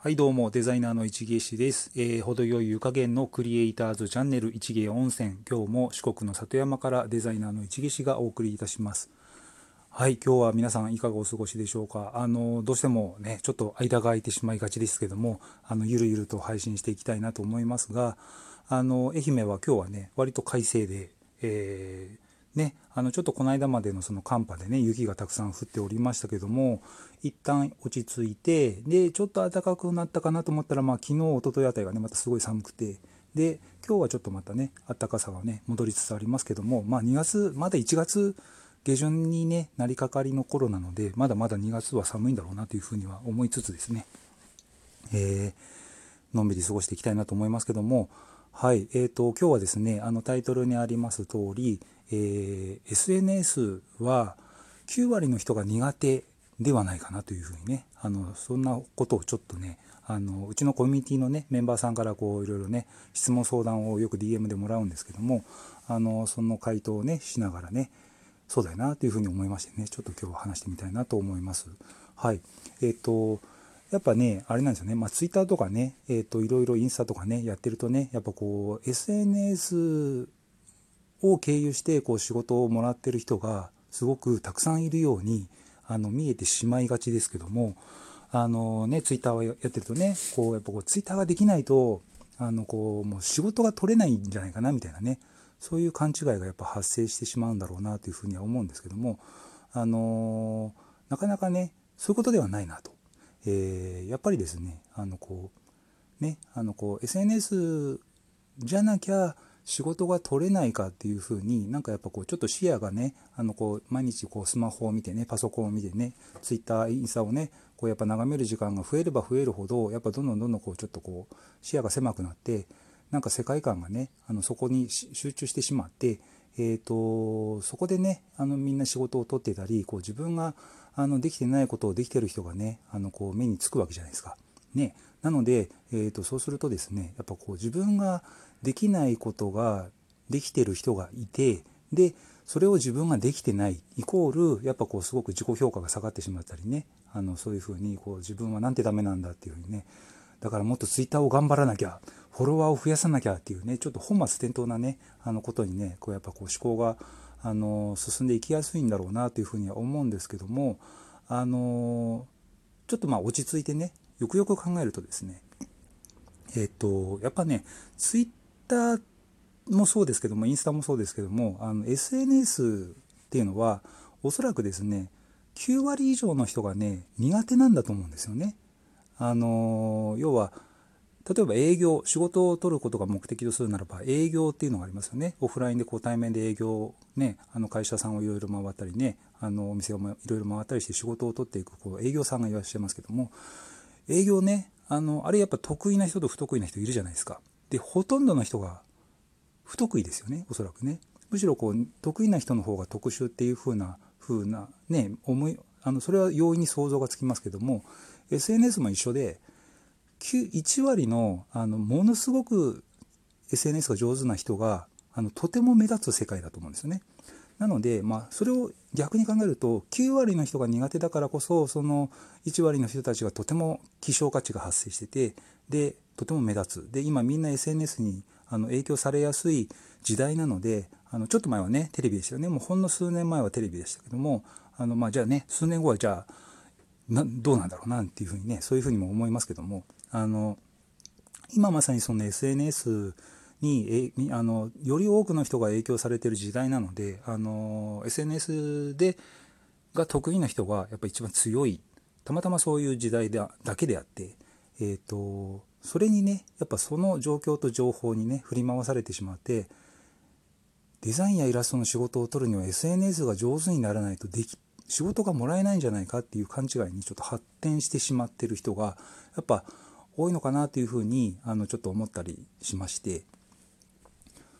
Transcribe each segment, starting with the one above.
はいどうもデザイナーの市毛氏です、えー、程よい湯加減のクリエイターズチャンネル市毛温泉。今日も四国の里山からデザイナーの市毛氏がお送りいたします。はい今日は皆さんいかがお過ごしでしょうか。あのどうしてもねちょっと間が空いてしまいがちですけどもあのゆるゆると配信していきたいなと思いますがあの愛媛は今日はね割と快晴で、えーね、あのちょっとこの間までのその寒波でね雪がたくさん降っておりましたけども一旦落ち着いてでちょっと暖かくなったかなと思ったら、まあ、昨日一昨日あたりがねまたすごい寒くてで今日はちょっとまたね暖かさがね戻りつつありますけども、まあ、2月まだ1月下旬にねなりかかりの頃なのでまだまだ2月は寒いんだろうなというふうには思いつつですね、えー、のんびり過ごしていきたいなと思いますけどもはい、えーと、今日はですねあのタイトルにあります通り、えー、SNS は9割の人が苦手ではないかなというふうにねあのそんなことをちょっとねあのうちのコミュニティのねメンバーさんからこういろいろね質問相談をよく DM でもらうんですけどもあのその回答をねしながらねそうだよなというふうに思いましてねちょっと今日は話してみたいなと思います。はいえっ、ー、とやっぱね、あれなんですよね、まあ、ツイッターとかね、えっ、ー、と、いろいろインスタとかね、やってるとね、やっぱこう、SNS を経由してこう仕事をもらってる人がすごくたくさんいるようにあの見えてしまいがちですけどもあのねツイッターをやってるとねこうやっぱこうツイッターができないとあのこうもう仕事が取れないんじゃないかなみたいなねそういう勘違いがやっぱ発生してしまうんだろうなというふうには思うんですけどもあのなかなかねそういうことではないなと、えー、やっぱりですねあのこうねあのこう SNS じゃなきゃ仕事が取れないかっていうふうになんかやっぱこうちょっと視野がねあのこう毎日こうスマホを見てねパソコンを見てねツイッターインスタをねこうやっぱ眺める時間が増えれば増えるほどやっぱどんどんどんどんこうちょっとこう視野が狭くなってなんか世界観がねあのそこに集中してしまって、えーと、そこでねあのみんな仕事を取ってたりこう自分があのできてないことをできてる人がねあのこう目につくわけじゃないですか。ね、なので、えーとそうするとですねやっぱこう自分ができないことができてる人がいてでそれを自分ができてないイコールやっぱこうすごく自己評価が下がってしまったりね。あのそういうふうにこう自分はなんてダメなんだっていうふうにね。だからもっとツイッターを頑張らなきゃフォロワーを増やさなきゃっていうねちょっと本末転倒なねあのことにねこうやっぱこう思考があの進んでいきやすいんだろうなというふうには思うんですけどもあのちょっとまあ落ち着いてねよくよく考えるとですねえっとやっぱねツイッターもそうですけどもインスタもそうですけどもあの SNS っていうのはおそらくですね9割以上の人がね苦手なんだと思うんですよね。あの要は例えば営業仕事を取ることが目的とするならば営業っていうのがありますよねオフラインでこう対面で営業ねあの会社さんをいろいろ回ったりねあのお店をいろいろ回ったりして仕事を取っていくこう営業さんがいらっしゃいますけども営業ねあのあれやっぱ得意な人と不得意な人いるじゃないですかでほとんどの人が不得意ですよねおそらくねむしろこう得意な人の方が特殊っていう風な風なね思いあのそれは容易に想像がつきますけども SNS も一緒で1割のあのものすごく SNS が上手な人があのとても目立つ世界だと思うんですよね。なので、まあ、それを逆に考えると9割の人が苦手だからこそその1割の人たちがとても希少価値が発生しててでとても目立つ。で今みんな SNS にあの影響されやすい時代なのであのちょっと前はねテレビでしたよね。もうほんの数年前はテレビでしたけどもあの、まあ、じゃあね数年後はじゃあどうなんだろうなっていうふうにねそういうふうにも思いますけどもあの今まさにその SNS にえあのより多くの人が影響されてる時代なのであの SNS でが得意な人がやっぱ一番強い。たまたまそういう時代だだけであって、えーとそれにねやっぱその状況と情報にね振り回されてしまってデザインやイラストの仕事を取るには SNS が上手にならないとでき仕事がもらえないんじゃないかっていう勘違いにちょっと発展してしまってる人がやっぱ多いのかなというふうにあのちょっと思ったりしまして。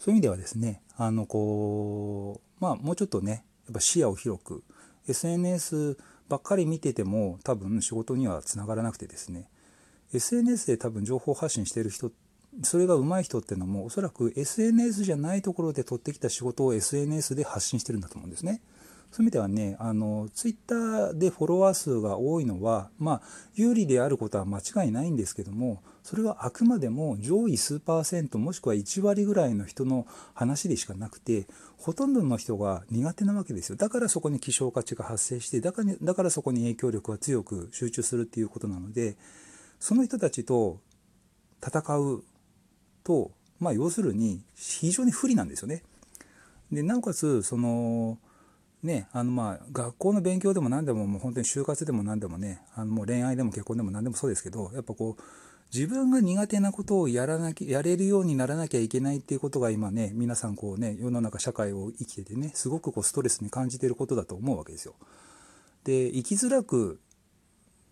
そういう意味ではですねあのこうまあもうちょっとねやっぱ視野を広く SNS ばっかり見てても多分仕事にはつながらなくてですね SNS で多分情報発信してる人それが上手い人っていうのもおそらく SNS じゃないところで取ってきた仕事を SNS で発信してるんだと思うんですね。そういう意味ではねあのツイッターでフォロワー数が多いのはまあ有利であることは間違いないんですけどもそれはあくまでも上位数パーセントもしくは1割ぐらいの人の話でしかなくてほとんどの人が苦手なわけですよだからそこに希少価値が発生してだからだからそこに影響力が強く集中するっていうことなのでその人たちと戦うとまあ要するに非常に不利なんですよね。でなおかつそのねあのまあ学校の勉強でも何でももう本当に就活でも何でもねあのもう恋愛でも結婚でも何でもそうですけどやっぱこう自分が苦手なことをやらなきゃやれるようにならなきゃいけないっていうことが今ね皆さんこうね世の中社会を生きててねすごくこうストレスに感じてることだと思うわけですよ。で生きづらく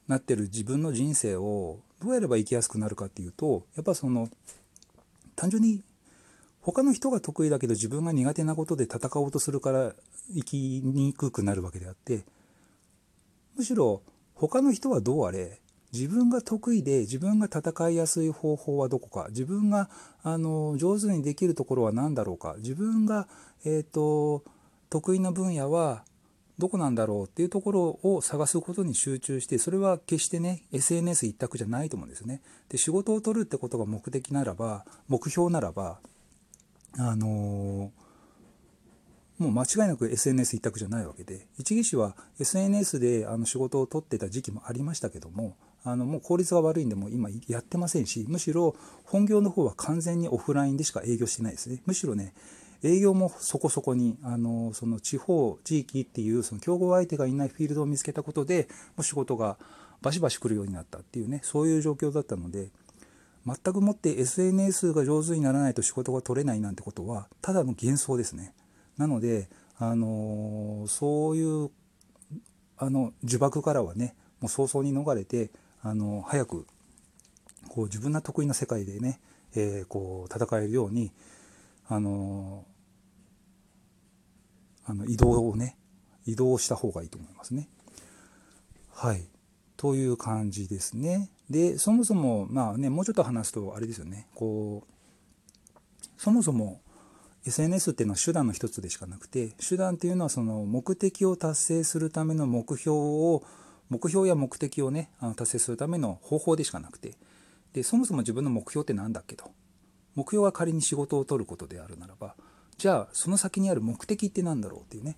なってる自分の人生をどうやれば生きやすくなるかっていうとやっぱその単純に他の人が得意だけど自分が苦手なことで戦おうとするから生きにくくなるわけであってむしろ他の人はどうあれ自分が得意で自分が戦いやすい方法はどこか自分があの上手にできるところは何だろうか自分が、えーと、得意な分野はどこなんだろうっていうところを探すことに集中してそれは決してね SNS 一択じゃないと思うんですね。で仕事を取るってことが目的ならば目標ならばあのーもう間違いなく SNS 一択じゃないわけで一技師は SNS であの仕事を取ってた時期もありましたけどもあのもう効率が悪いんでも今やってませんしむしろ本業の方は完全にオフラインでしか営業してないですねむしろね営業もそこそこにあのその地方地域っていうその競合相手がいないフィールドを見つけたことでもう仕事がバシバシ来るようになったっていうねそういう状況だったので全くもって SNS が上手にならないと仕事が取れないなんてことはただの幻想ですね。なので、あのそういうあの呪縛からはねもう早々に逃れて、あの早くこう自分の得意な世界でね、えー、こう戦えるように、あのあの移動をね移動した方がいいと思いますね。はいという感じですね。でそもそもまあねもうちょっと話すとあれですよねこうそもそも SNS っていうのは手段の一つでしかなくて手段っていうのはその目的を達成するための目標を目標や目的をねあの達成するための方法でしかなくて。でそもそも自分の目標って何だっけと。目標が仮に仕事を取ることであるならばじゃあその先にある目的って何だろうっていうね。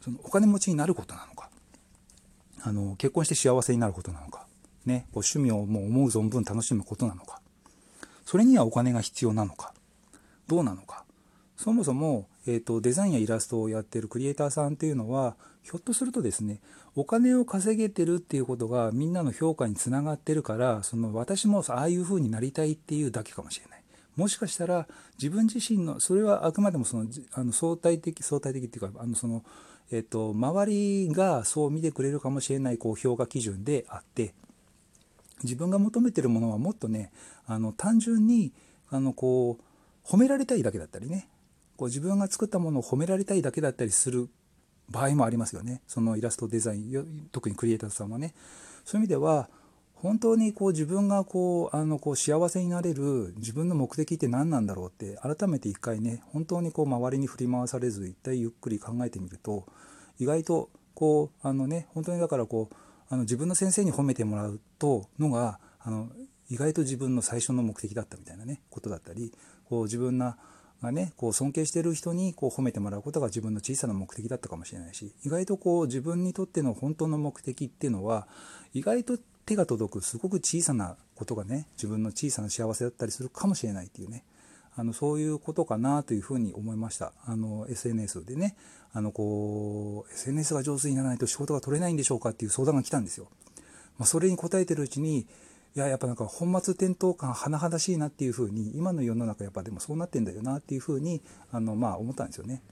そのお金持ちになることなのか。あの結婚して幸せになることなのか、ね、趣味をもう思う存分楽しむことなのか。それにはお金が必要なのか。どうなのか。そもそも、えーと、デザインやイラストをやってるクリエイターさんっていうのはひょっとするとですねお金を稼げてるっていうことがみんなの評価につながってるからその私もああいう風になりたいっていうだけかもしれない。もしかしたら自分自身のそれはあくまでもそのあの相対的相対的っていうかあのその、えっと、周りがそう見てくれるかもしれないこう評価基準であって自分が求めてるものはもっとねあの単純にあのこう褒められたいだけだったりねこう自分が作ったものを褒められたいだけだったりする場合もありますよね。そのイラストデザイン特にクリエイターさんはね。そういう意味では本当にこう自分がこうあのこう幸せになれる自分の目的って何なんだろうって改めて一回ね本当にこう周りに振り回されず一体ゆっくり考えてみると意外とこうあのね本当にだからこうあの自分の先生に褒めてもらうとのがあの意外と自分の最初の目的だったみたいなねことだったりこう自分ながねこう尊敬してる人にこう褒めてもらうことが自分の小さな目的だったかもしれないし意外とこう自分にとっての本当の目的っていうのは意外と手が届くすごく小さなことがね自分の小さな幸せだったりするかもしれないっていうねあのそういうことかなというふうに思いましたあの SNS でねあのこう SNS が上手にならないと仕事が取れないんでしょうかっていう相談が来たんですよ。まあ、それに答えてるうちにいややっぱなんか本末転倒感甚だしいなっていうふうに今の世の中やっぱでもそうなってんだよなっていうふうにあのまあ思ったんですよね。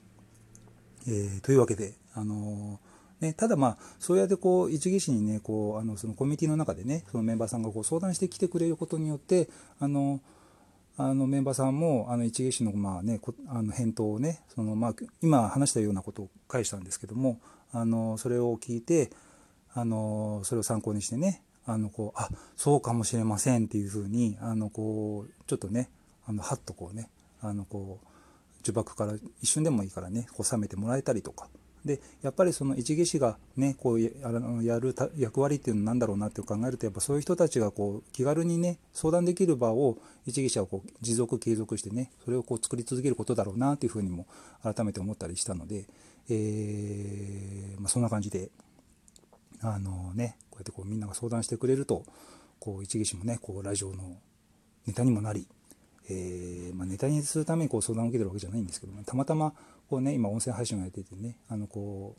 えー、というわけであのね、ただまあそうやってこう一技師にねこうあのそのコミュニティの中でねそのメンバーさんがこう相談してきてくれることによってあのあのメンバーさんもあの一芸師のまあ、ね、あの返答をねそのまあ今話したようなことを返したんですけどもあのそれを聞いてあのそれを参考にしてねあのこうあそうかもしれませんっていうふうにあのこうちょっとねあのはっとこうねあのこう呪縛から一瞬でもいいからねこう冷めてもらえたりとか。でやっぱりその一技師がねこうやあのやる役割っていうのは何だろうなって考えるとやっぱそういう人たちがこう気軽にね相談できる場を一技師はこう持続継続してねそれをこう作り続けることだろうなというふうにも改めて思ったりしたので、えー、まあ、そんな感じであのねこうやってこうみんなが相談してくれるとこう一技師もねこうラジオのネタにもなりえー、まあ、ネタにするためにこう相談を受けてるわけじゃないんですけどもたまたまこう、ね、今音声配信をやっててねあのこ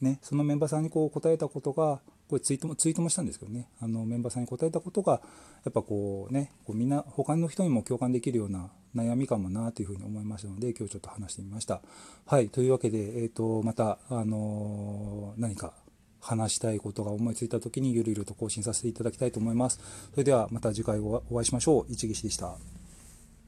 うねそのメンバーさんにこう答えたことがこれツイートもツイートもしたんですけどねあのメンバーさんに答えたことがやっぱこうねこうみんな他の人にも共感できるような悩みかもなというふうに思いましたので今日ちょっと話してみました。はいというわけで、えーと、また、あのー、何か話したいことが思いついた時にゆるゆると更新させていただきたいと思います。それではまた次回お会いしましょう。一岸でした。